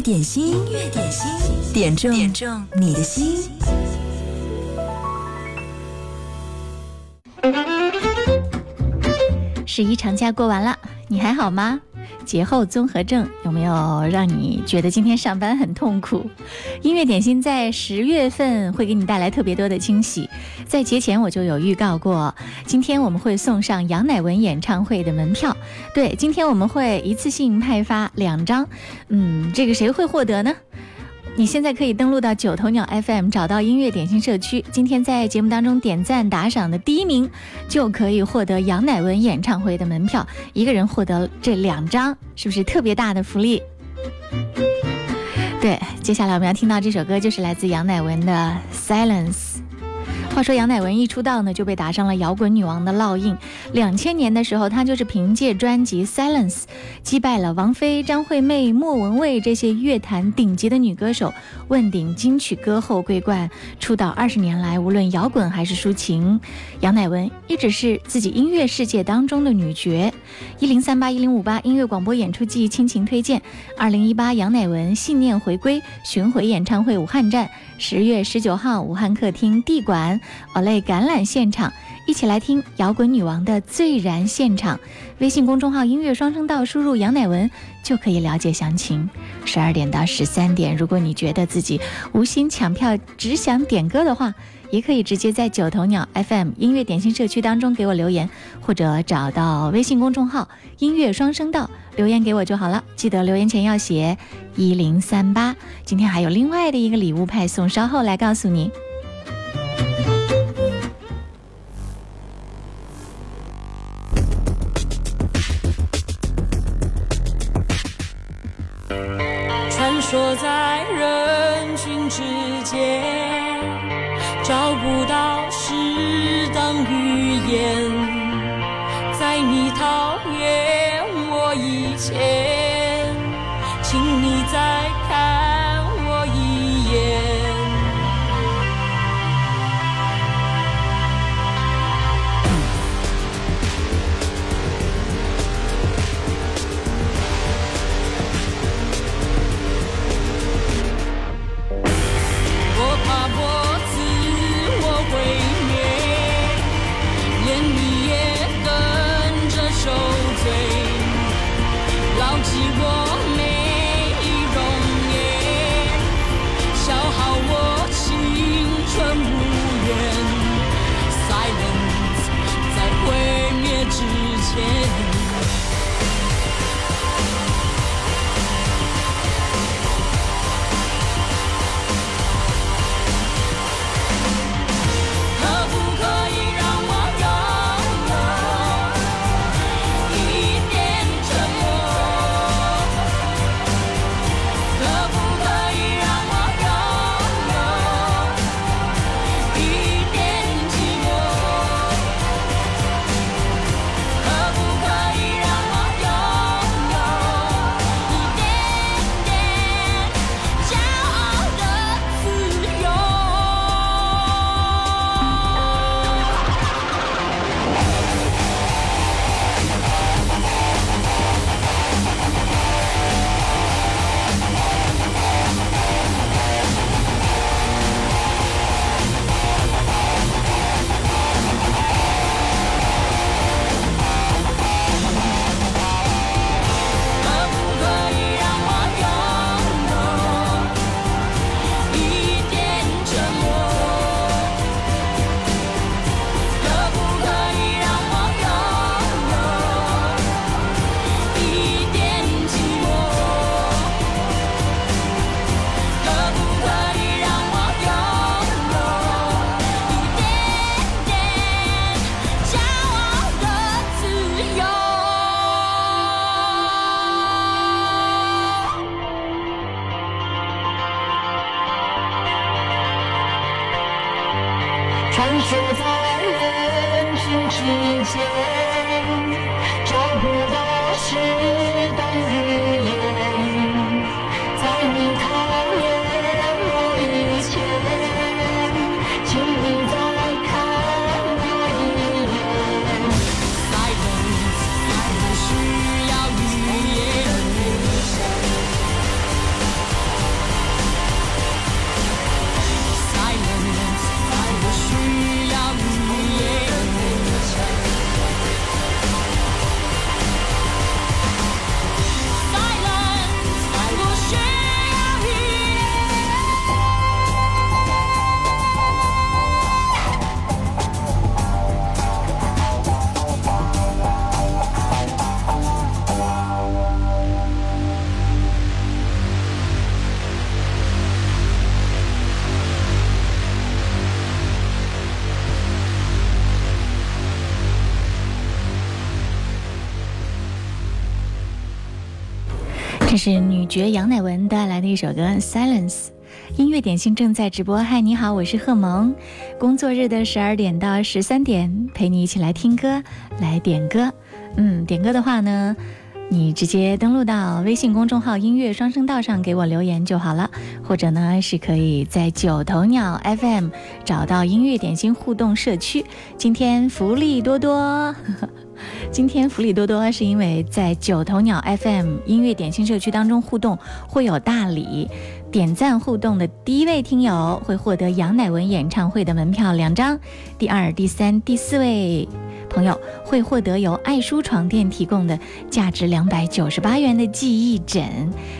点心，音乐点心，点中点中你的心。十一长假过完了，你还好吗？节后综合症有没有让你觉得今天上班很痛苦？音乐点心在十月份会给你带来特别多的惊喜，在节前我就有预告过，今天我们会送上杨乃文演唱会的门票。对，今天我们会一次性派发两张，嗯，这个谁会获得呢？你现在可以登录到九头鸟 FM，找到音乐点心社区。今天在节目当中点赞打赏的第一名，就可以获得杨乃文演唱会的门票，一个人获得这两张，是不是特别大的福利？对，接下来我们要听到这首歌，就是来自杨乃文的《Silence》。话说杨乃文一出道呢，就被打上了摇滚女王的烙印。两千年的时候，她就是凭借专辑《Silence》击败了王菲、张惠妹、莫文蔚这些乐坛顶级的女歌手，问鼎金曲歌后桂冠。出道二十年来，无论摇滚还是抒情，杨乃文一直是自己音乐世界当中的女角。一零三八一零五八音乐广播演出季亲情推荐：二零一八杨乃文信念回归巡回演唱会武汉站，十月十九号武汉客厅地馆。Olay 橄榄现场，一起来听摇滚女王的最燃现场。微信公众号音乐双声道，输入杨乃文就可以了解详情。十二点到十三点，如果你觉得自己无心抢票，只想点歌的话，也可以直接在九头鸟 FM 音乐点心社区当中给我留言，或者找到微信公众号音乐双声道留言给我就好了。记得留言前要写一零三八。今天还有另外的一个礼物派送，稍后来告诉你。是女爵杨乃文带来的一首歌《Silence》，音乐点心正在直播。嗨，你好，我是贺萌。工作日的十二点到十三点，陪你一起来听歌，来点歌。嗯，点歌的话呢，你直接登录到微信公众号“音乐双声道”上给我留言就好了，或者呢是可以在九头鸟 FM 找到音乐点心互动社区。今天福利多多。今天福利多多，是因为在九头鸟 FM 音乐点心社区当中互动会有大礼，点赞互动的第一位听友会获得杨乃文演唱会的门票两张，第二、第三、第四位朋友会获得由爱舒床垫提供的价值两百九十八元的记忆枕，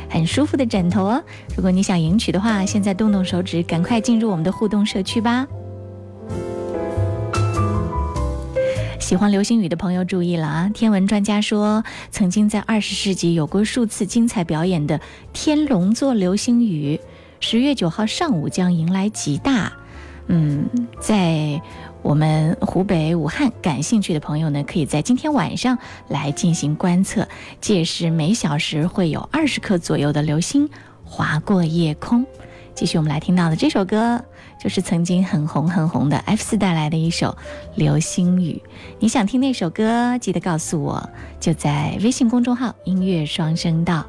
很舒服的枕头哦。如果你想赢取的话，现在动动手指，赶快进入我们的互动社区吧。喜欢流星雨的朋友注意了啊！天文专家说，曾经在二十世纪有过数次精彩表演的天龙座流星雨，十月九号上午将迎来极大。嗯，在我们湖北武汉感兴趣的朋友呢，可以在今天晚上来进行观测，届时每小时会有二十颗左右的流星划过夜空。继续，我们来听到的这首歌。就是曾经很红很红的 F 四带来的一首《流星雨》，你想听那首歌，记得告诉我，就在微信公众号“音乐双声道”。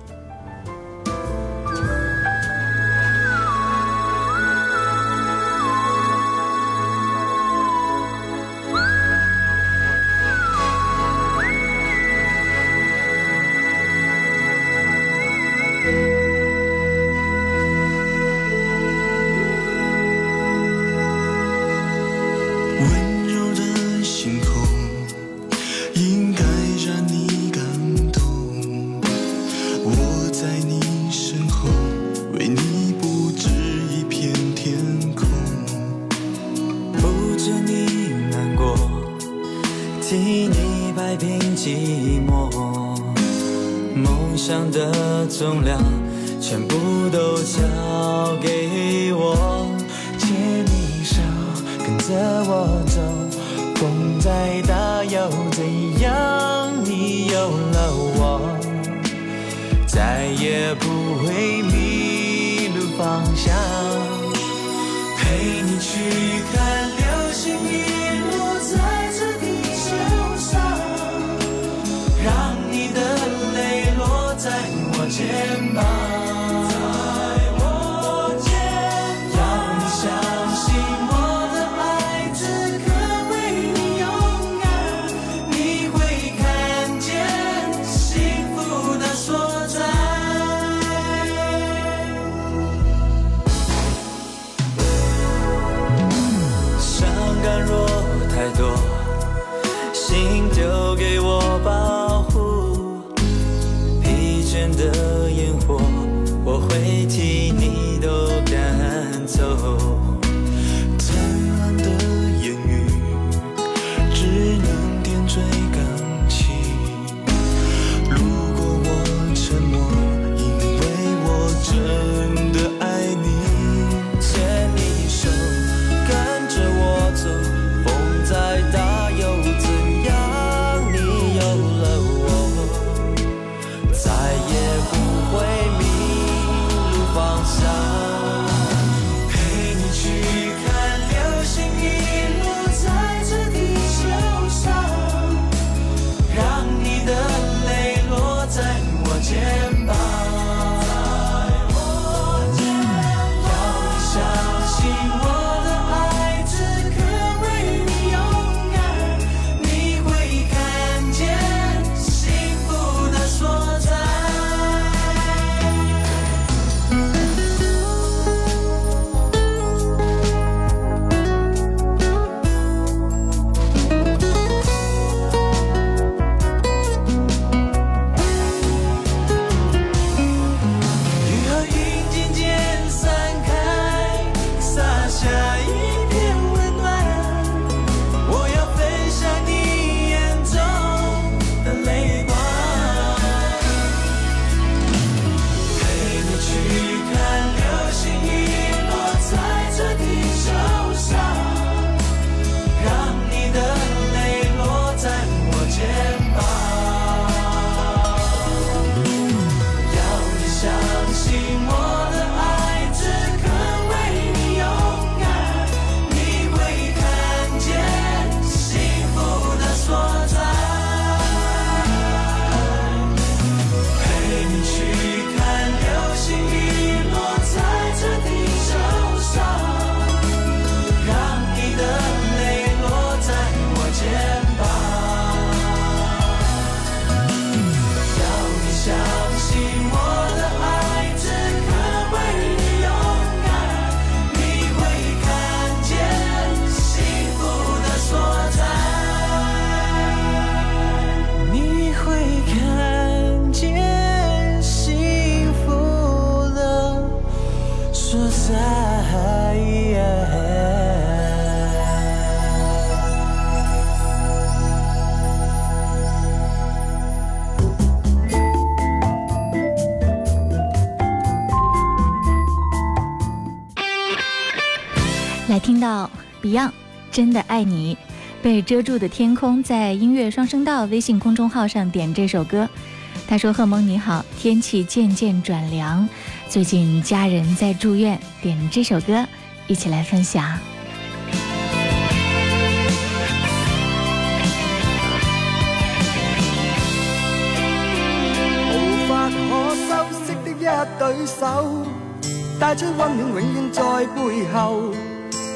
송 来听到 Beyond 真的爱你，被遮住的天空，在音乐双声道微信公众号上点这首歌。他说：“贺蒙你好，天气渐渐转凉，最近家人在住院，点这首歌，一起来分享。”无法可修饰的一对手，带出温暖，永远在背后。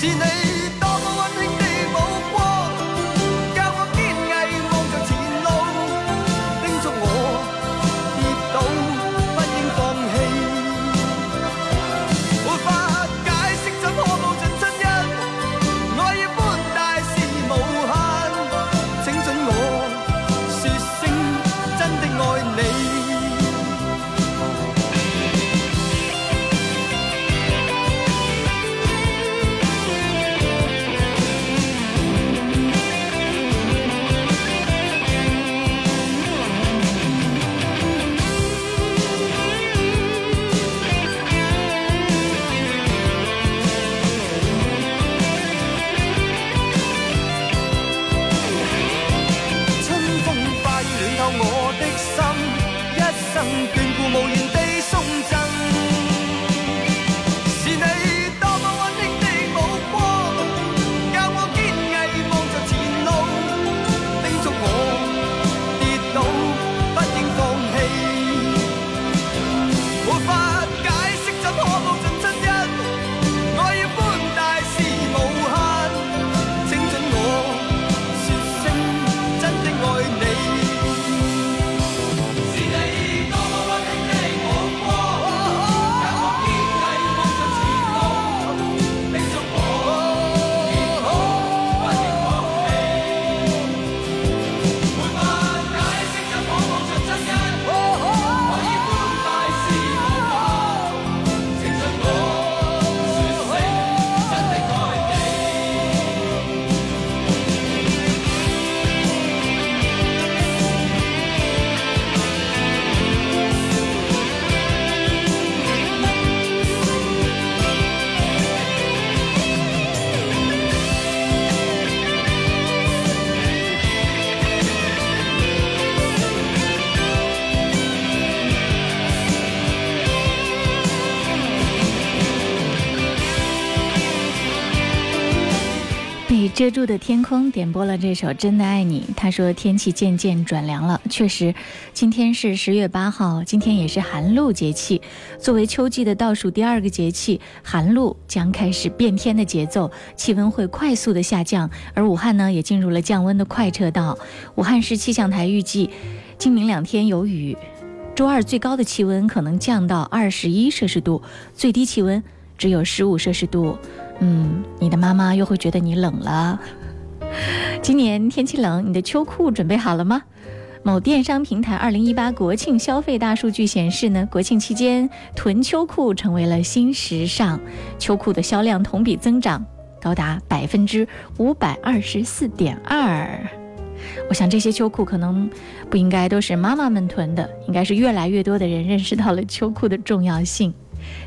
是你。遮住的天空点播了这首《真的爱你》。他说天气渐渐转凉了，确实，今天是十月八号，今天也是寒露节气。作为秋季的倒数第二个节气，寒露将开始变天的节奏，气温会快速的下降。而武汉呢，也进入了降温的快车道。武汉市气象台预计，今明两天有雨，周二最高的气温可能降到二十一摄氏度，最低气温只有十五摄氏度。嗯，你的妈妈又会觉得你冷了。今年天气冷，你的秋裤准备好了吗？某电商平台二零一八国庆消费大数据显示呢，国庆期间囤秋裤成为了新时尚，秋裤的销量同比增长高达百分之五百二十四点二。我想这些秋裤可能不应该都是妈妈们囤的，应该是越来越多的人认识到了秋裤的重要性。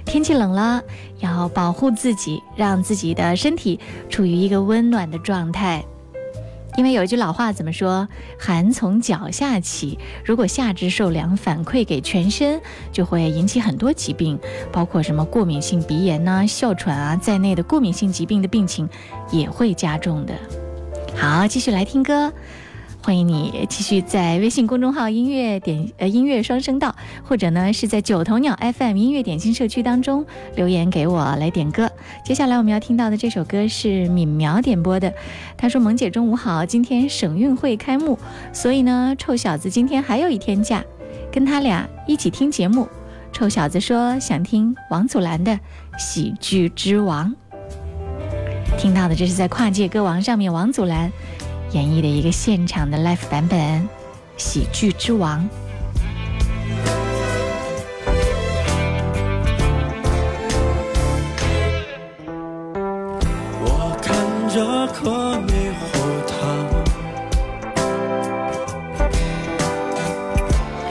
天气冷了，要保护自己，让自己的身体处于一个温暖的状态。因为有一句老话怎么说？寒从脚下起。如果下肢受凉反馈给全身，就会引起很多疾病，包括什么过敏性鼻炎呐、哮喘啊在内的过敏性疾病的病情也会加重的。好，继续来听歌。欢迎你继续在微信公众号“音乐点呃音乐双声道”，或者呢是在九头鸟 FM 音乐点心社区当中留言给我来点歌。接下来我们要听到的这首歌是敏苗点播的，他说：“萌姐中午好，今天省运会开幕，所以呢臭小子今天还有一天假，跟他俩一起听节目。”臭小子说想听王祖蓝的《喜剧之王》，听到的这是在跨界歌王上面王祖蓝。演绎的一个现场的 live 版本，《喜剧之王》。我看着颗猕猴桃，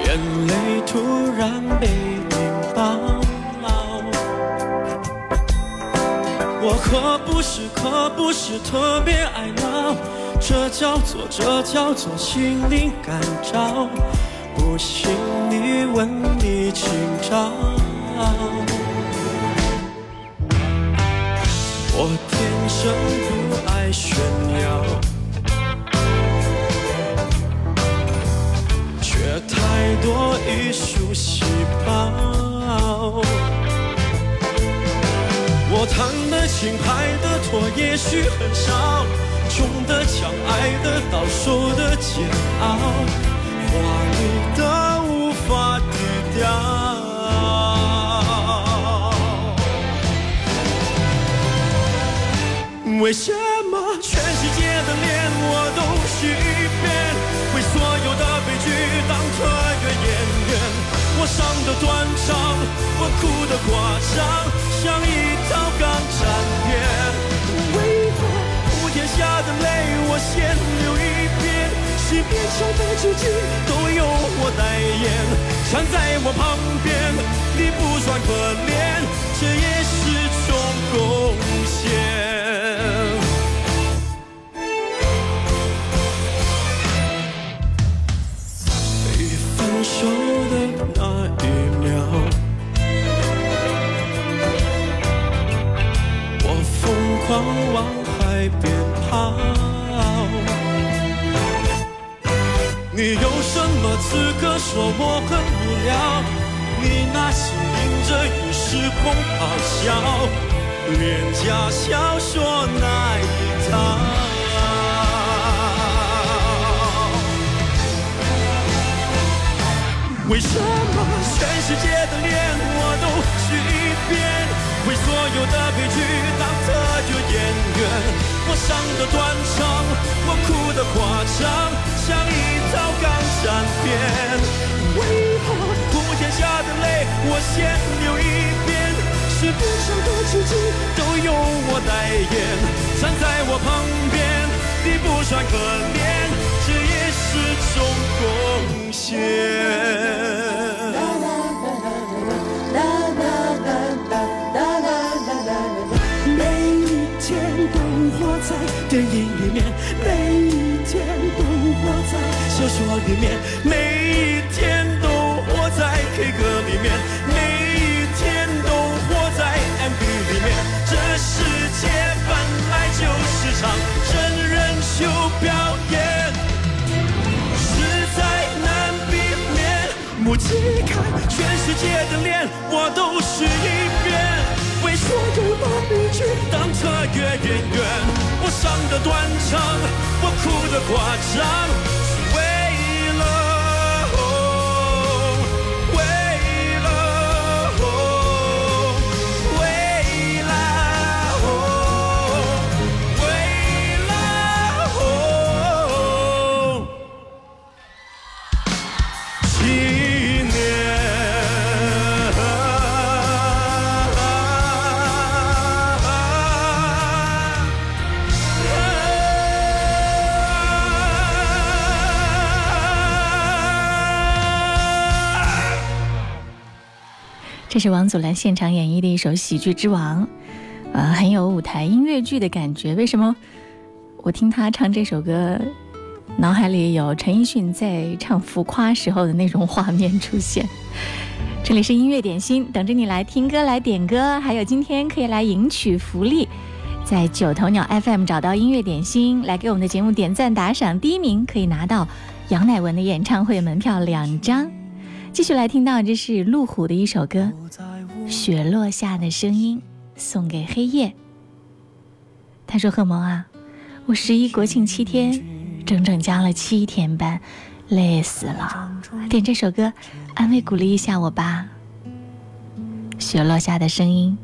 眼泪突然被引爆。我可不是，可不是特别爱闹。这叫做，这叫做心灵感召。不信你问你今朝。我天生不爱炫耀，却太多艺术细胞。我弹的琴，拍的拖，也许很少。穷的强，爱的到，受的煎熬，华丽的无法低调。为什么全世界的脸我都许一遍？为所有的悲剧当特约演员？我伤的断肠，我哭的夸张，像一先留一遍。十遍伤悲之剧，都由我代言。站在我旁边，你不算可怜，这也是种贡献。被分手的那一秒，我疯狂往。海边你有什么资格说我很无聊？你那些淋着雨时空咆哮，廉价小说那一套。为什么全世界的脸我都许一遍？为所有的悲剧当特约演员，我伤的断肠，我哭的夸张，像一套港产片。为何普天下的泪我先流一遍？是边上的奇迹都由我代言。站在我旁边，你不算可怜，这也是种贡献。电影里面，每一天都活在电影里面说里面，每一天都活在 K 歌里面，每一天都活在 MV 里面。这世界本来就是场真人秀表演，实在难避免。目击看全世界的脸，我都试一遍。为所有的悲剧当特约演员，我伤的断肠，我哭的夸张。是王祖蓝现场演绎的一首《喜剧之王》，呃，很有舞台音乐剧的感觉。为什么我听他唱这首歌，脑海里有陈奕迅在唱《浮夸》时候的那种画面出现？这里是音乐点心，等着你来听歌、来点歌，还有今天可以来赢取福利。在九头鸟 FM 找到音乐点心，来给我们的节目点赞打赏，第一名可以拿到杨乃文的演唱会门票两张。继续来听到，这是路虎的一首歌《雪落下的声音》，送给黑夜。他说：“贺萌啊，我十一国庆七天，整整加了七天班，累死了。点这首歌，安慰鼓励一下我吧。雪落下的声音。”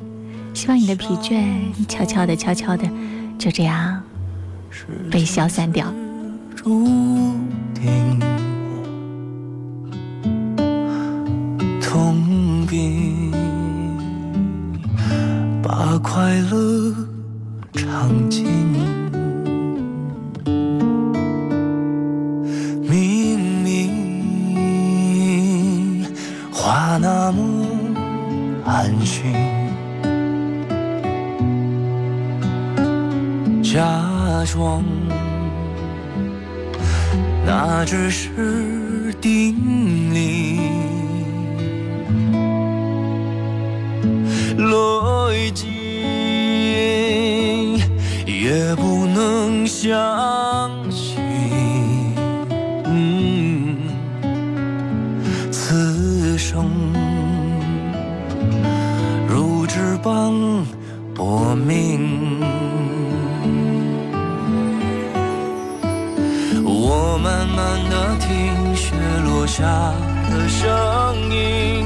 希望你的疲倦悄悄的、悄悄的，就这样被消散掉。注定痛并把快乐尝尽，明明话那么安心。假装，那只是定理，逻辑也不能相信。此生如纸般薄命。我慢慢的听雪落下的声音，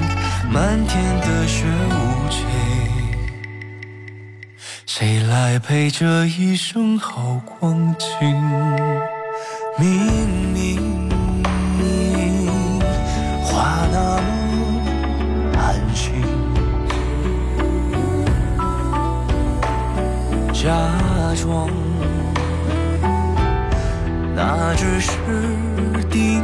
漫天的雪无情，谁来陪这一生好光景？明明话那么安心。假装，那只是定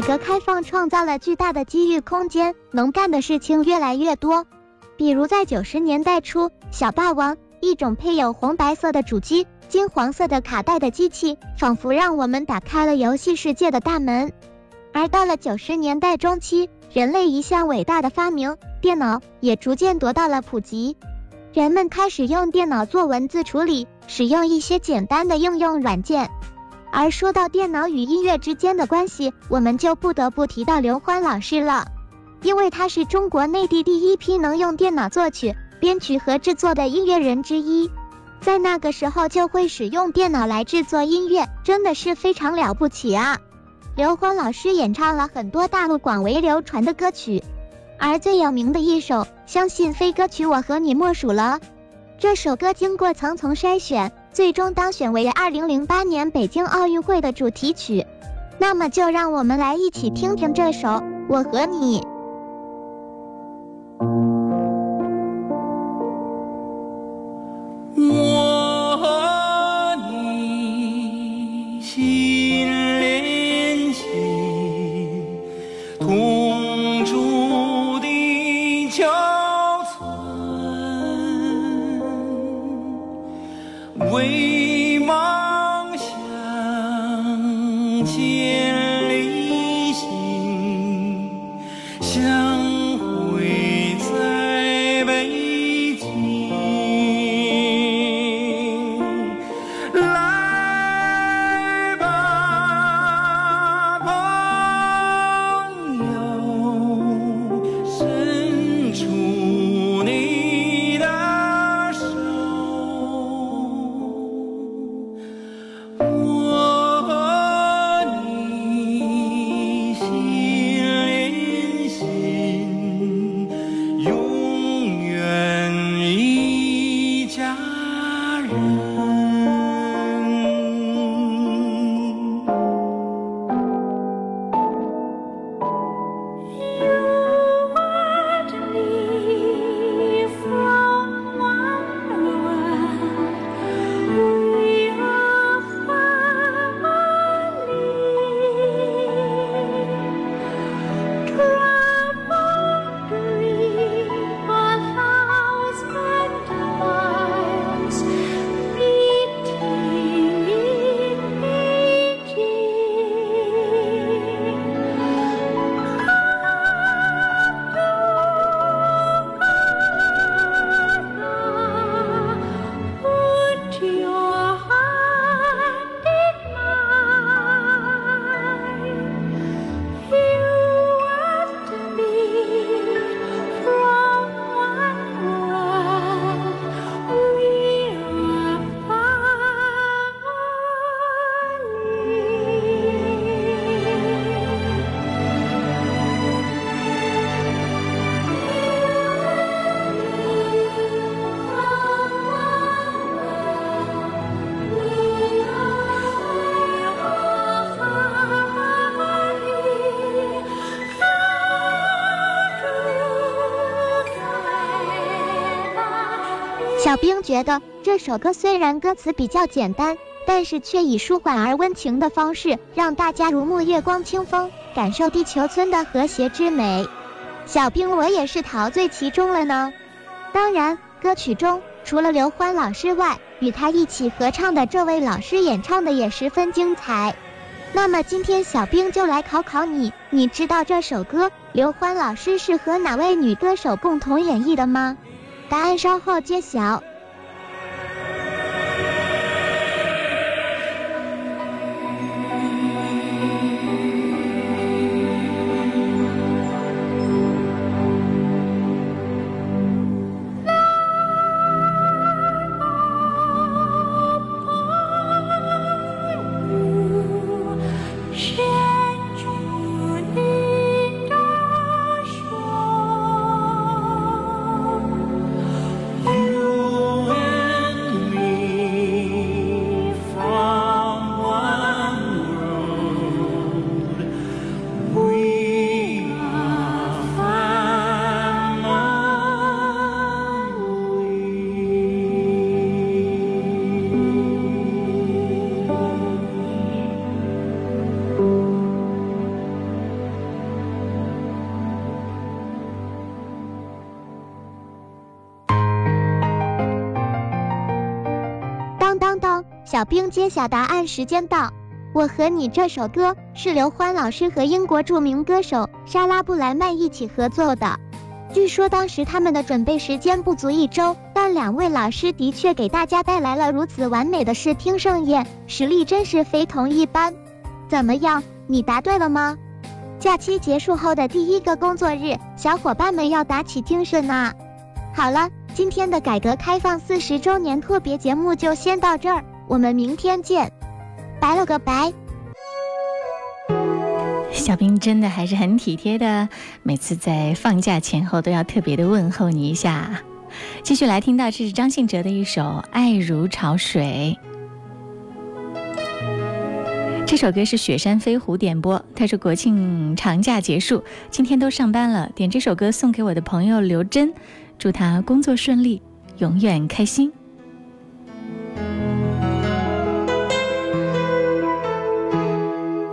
改革开放创造了巨大的机遇空间，能干的事情越来越多。比如在九十年代初，小霸王一种配有红白色的主机、金黄色的卡带的机器，仿佛让我们打开了游戏世界的大门。而到了九十年代中期，人类一项伟大的发明——电脑，也逐渐得到了普及。人们开始用电脑做文字处理，使用一些简单的应用软件。而说到电脑与音乐之间的关系，我们就不得不提到刘欢老师了，因为他是中国内地第一批能用电脑作曲、编曲和制作的音乐人之一。在那个时候就会使用电脑来制作音乐，真的是非常了不起啊！刘欢老师演唱了很多大陆广为流传的歌曲，而最有名的一首，相信非歌曲我和你莫属了。这首歌经过层层筛选。最终当选为二零零八年北京奥运会的主题曲，那么就让我们来一起听听这首《我和你》。小兵觉得这首歌虽然歌词比较简单，但是却以舒缓而温情的方式，让大家如沐月光清风，感受地球村的和谐之美。小兵我也是陶醉其中了呢。当然，歌曲中除了刘欢老师外，与他一起合唱的这位老师演唱的也十分精彩。那么今天小兵就来考考你，你知道这首歌刘欢老师是和哪位女歌手共同演绎的吗？答案稍后揭晓。小兵揭晓答案时间到，我和你这首歌是刘欢老师和英国著名歌手莎拉布莱曼一起合作的。据说当时他们的准备时间不足一周，但两位老师的确给大家带来了如此完美的视听盛宴，实力真是非同一般。怎么样，你答对了吗？假期结束后的第一个工作日，小伙伴们要打起精神呐！好了，今天的改革开放四十周年特别节目就先到这儿。我们明天见，拜了个拜。小兵真的还是很体贴的，每次在放假前后都要特别的问候你一下。继续来听到，这是张信哲的一首《爱如潮水》。这首歌是雪山飞狐点播，他说国庆长假结束，今天都上班了，点这首歌送给我的朋友刘真，祝他工作顺利，永远开心。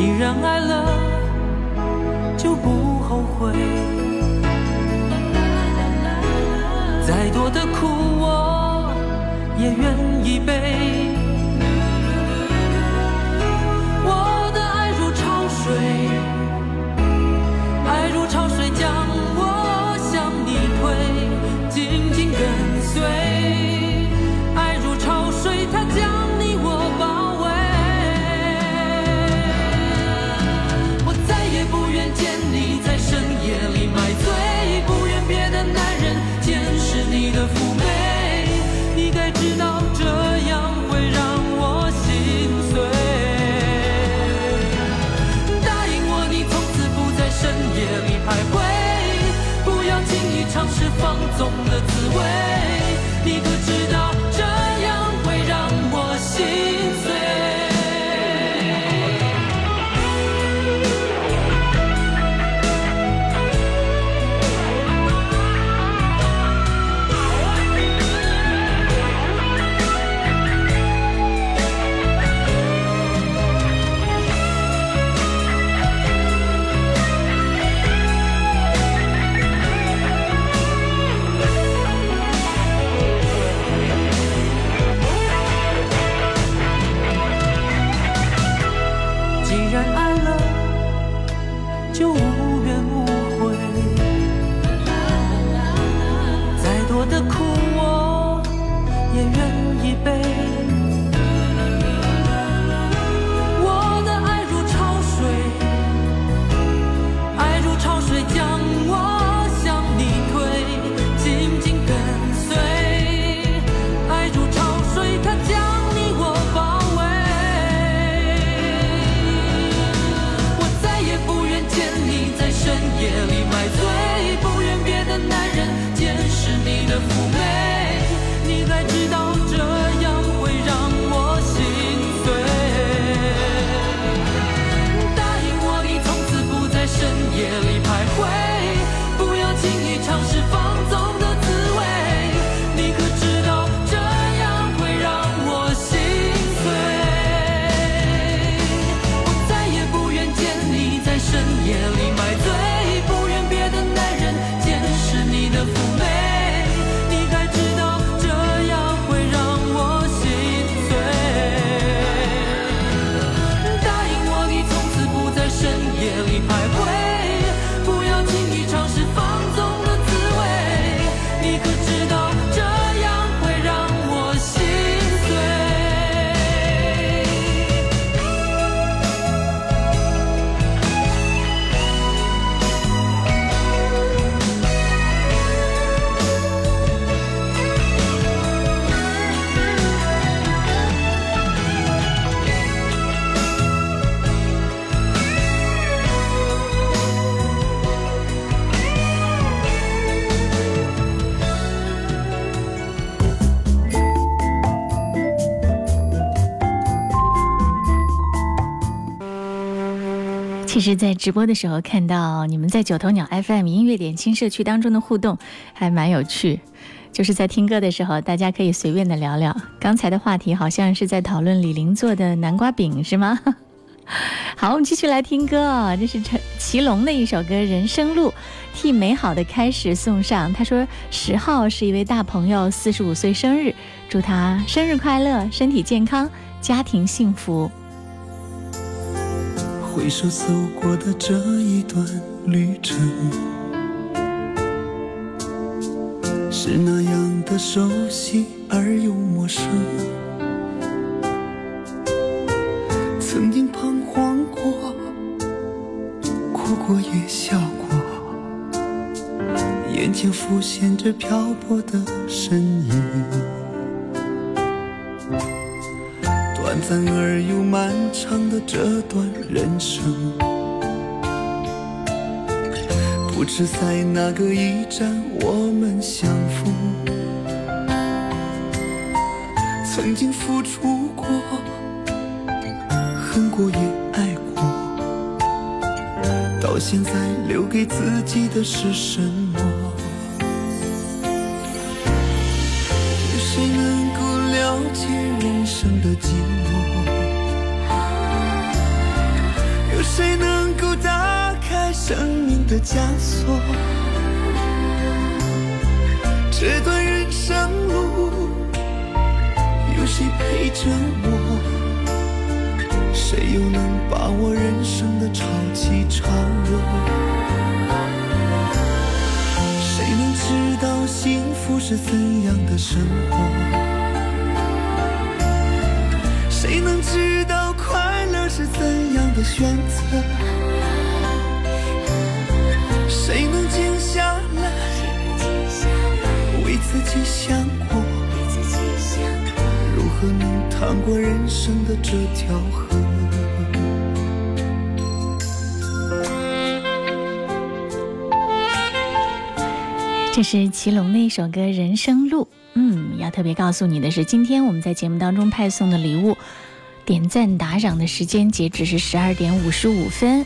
既然爱了，就不后悔。再多的苦我也愿意背。懂的滋味。在直播的时候看到你们在九头鸟 FM 音乐点心社区当中的互动，还蛮有趣。就是在听歌的时候，大家可以随便的聊聊。刚才的话题好像是在讨论李玲做的南瓜饼，是吗？好，我们继续来听歌啊、这是陈祁隆的一首歌《人生路》，替美好的开始送上。他说十号是一位大朋友四十五岁生日，祝他生日快乐，身体健康，家庭幸福。回首走过的这一段旅程，是那样的熟悉而又陌生。曾经彷徨过，哭过也笑过，眼前浮现着漂泊的身影。短而又漫长的这段人生，不知在哪个驿站我们相逢。曾经付出过，恨过也爱过，到现在留给自己的是什么？生命的枷锁？这段人生路，有谁陪着我？谁又能把握人生的潮起潮落？谁能知道幸福是怎样的生活？谁能知道快乐是怎样的选择？自己想过，如何能趟过人生的这条河？这是祁隆的一首歌《人生路》。嗯，要特别告诉你的是，今天我们在节目当中派送的礼物，点赞打赏的时间截止是十二点五十五分。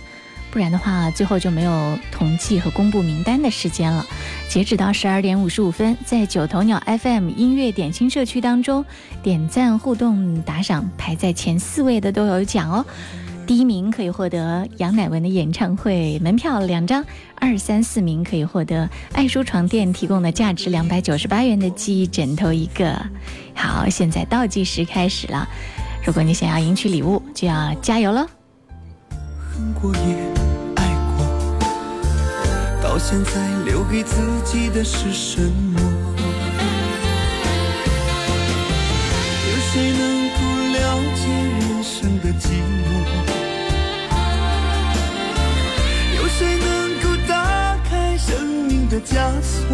不然的话，最后就没有统计和公布名单的时间了。截止到十二点五十五分，在九头鸟 FM 音乐点心社区当中，点赞、互动、打赏排在前四位的都有奖哦。第一名可以获得杨乃文的演唱会门票两张，二三四名可以获得爱舒床垫提供的价值两百九十八元的记忆枕头一个。好，现在倒计时开始了，如果你想要赢取礼物，就要加油了。到现在留给自己的是什么？有谁能够了解人生的寂寞？有谁能够打开生命的枷锁？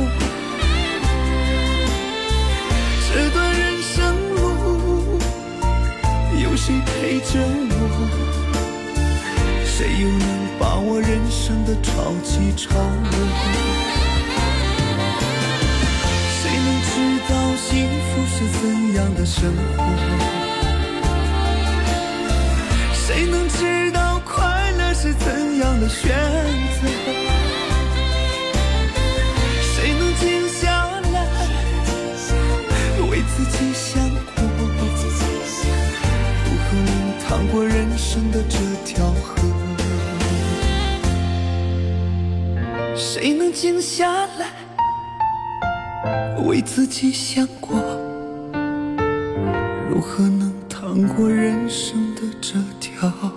这段人生路，有谁陪着我？谁又能把握人生的潮起潮落？谁能知道幸福是怎样的生活？谁能知道快乐是怎样的选择？谁能静下来为自己想过？如何能趟过人生的这条河？谁能静下来为自己想过？如何能趟过人生的这条河？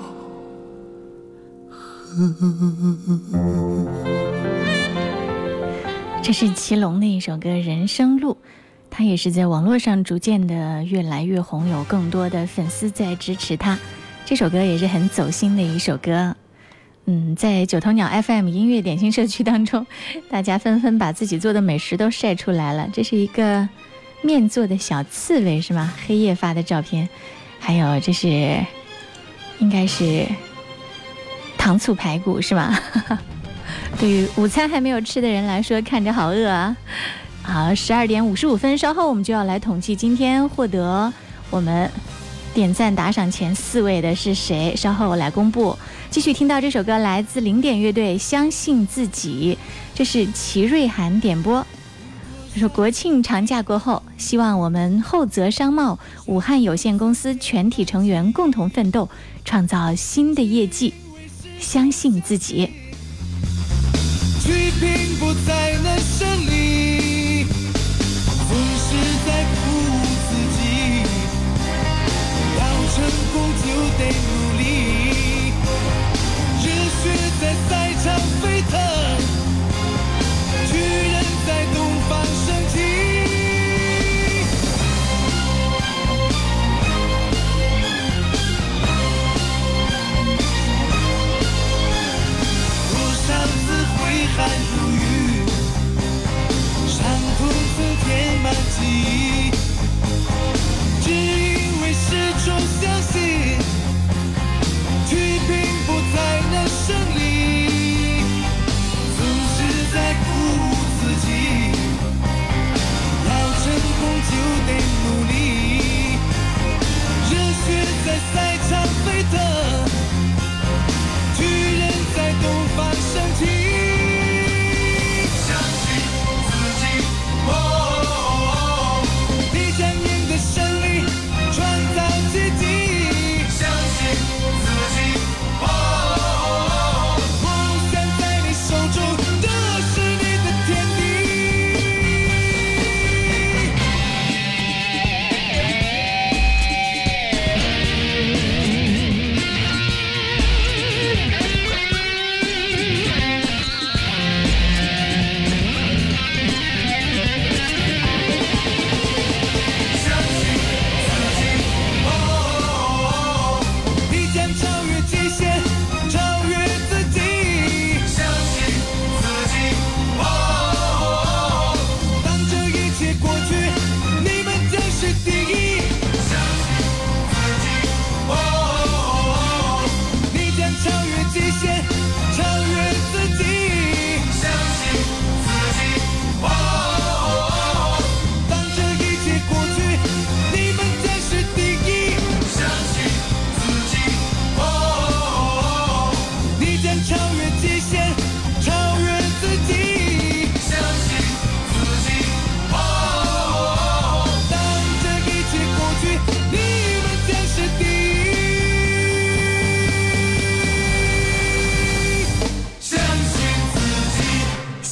这是祁隆的一首歌《人生路》，他也是在网络上逐渐的越来越红，有更多的粉丝在支持他。这首歌也是很走心的一首歌。嗯，在九头鸟 FM 音乐点心社区当中，大家纷纷把自己做的美食都晒出来了。这是一个面做的小刺猬，是吗？黑夜发的照片，还有这是应该是糖醋排骨，是吗？对于午餐还没有吃的人来说，看着好饿啊！好，十二点五十五分，稍后我们就要来统计今天获得我们点赞打赏前四位的是谁，稍后我来公布。继续听到这首歌，来自零点乐队《相信自己》，这是齐瑞涵点播。他说：“国庆长假过后，希望我们厚泽商贸武汉有限公司全体成员共同奋斗，创造新的业绩。相信自己。”去拼不再能胜利，功就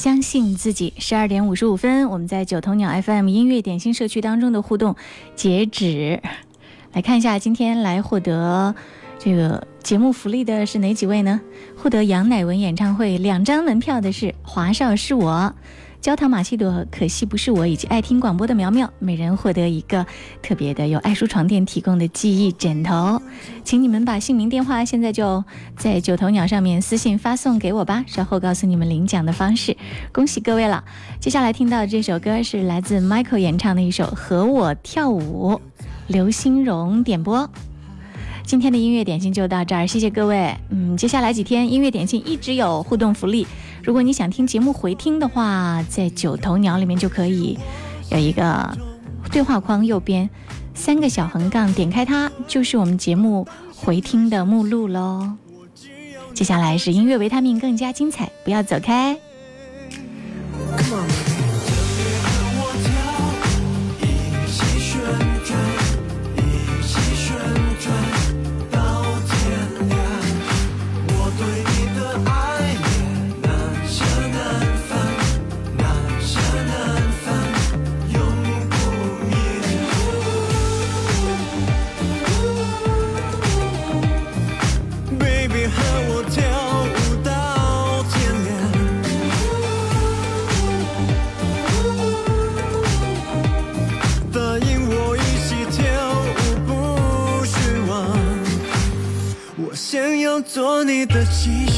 相信自己。十二点五十五分，我们在九头鸟 FM 音乐点心社区当中的互动截止。来看一下，今天来获得这个节目福利的是哪几位呢？获得杨乃文演唱会两张门票的是华少是我。焦糖玛奇朵，可惜不是我，以及爱听广播的苗苗，每人获得一个特别的由爱舒床垫提供的记忆枕头，请你们把姓名、电话现在就在九头鸟上面私信发送给我吧，稍后告诉你们领奖的方式。恭喜各位了！接下来听到的这首歌是来自 Michael 演唱的一首《和我跳舞》，刘欣荣点播。今天的音乐点心就到这儿，谢谢各位。嗯，接下来几天音乐点心一直有互动福利。如果你想听节目回听的话，在九头鸟里面就可以有一个对话框，右边三个小横杠，点开它就是我们节目回听的目录喽。接下来是音乐维他命，更加精彩，不要走开。Come on. 你